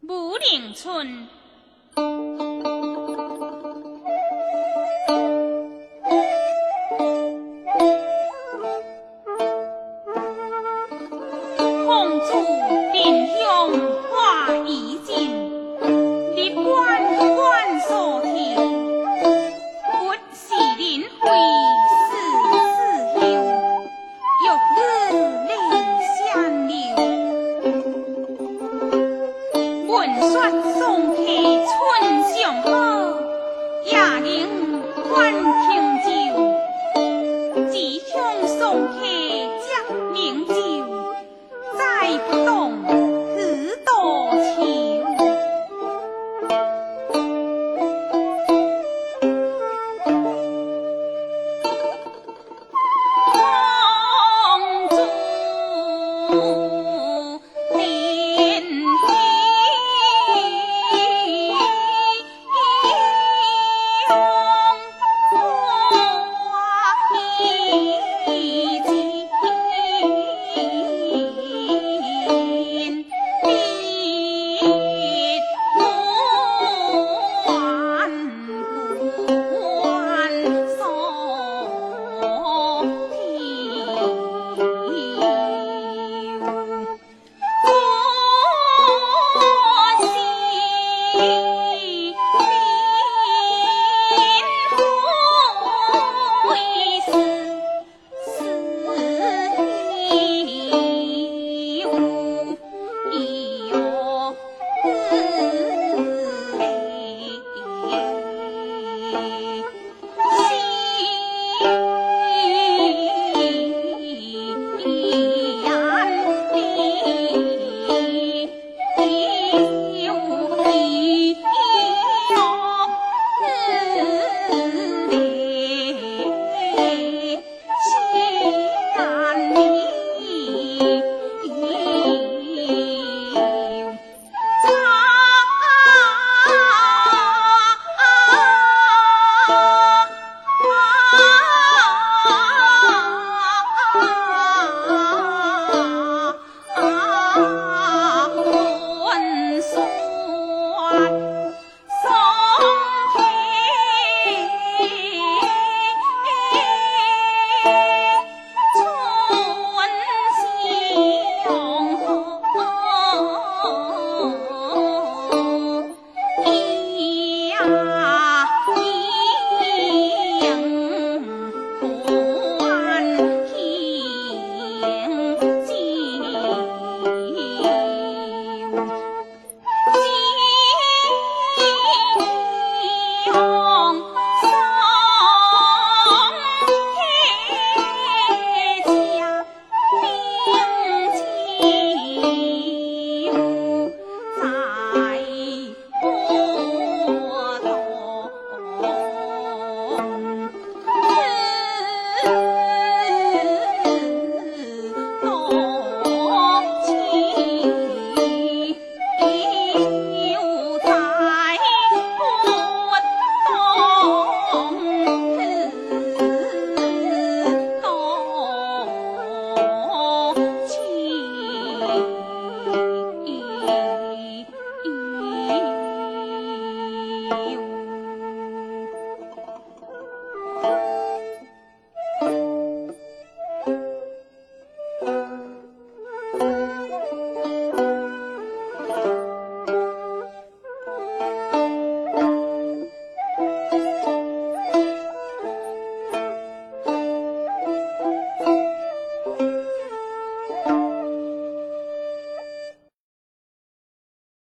武陵春。送去春上好，夜饮欢亭酒，只恐送去。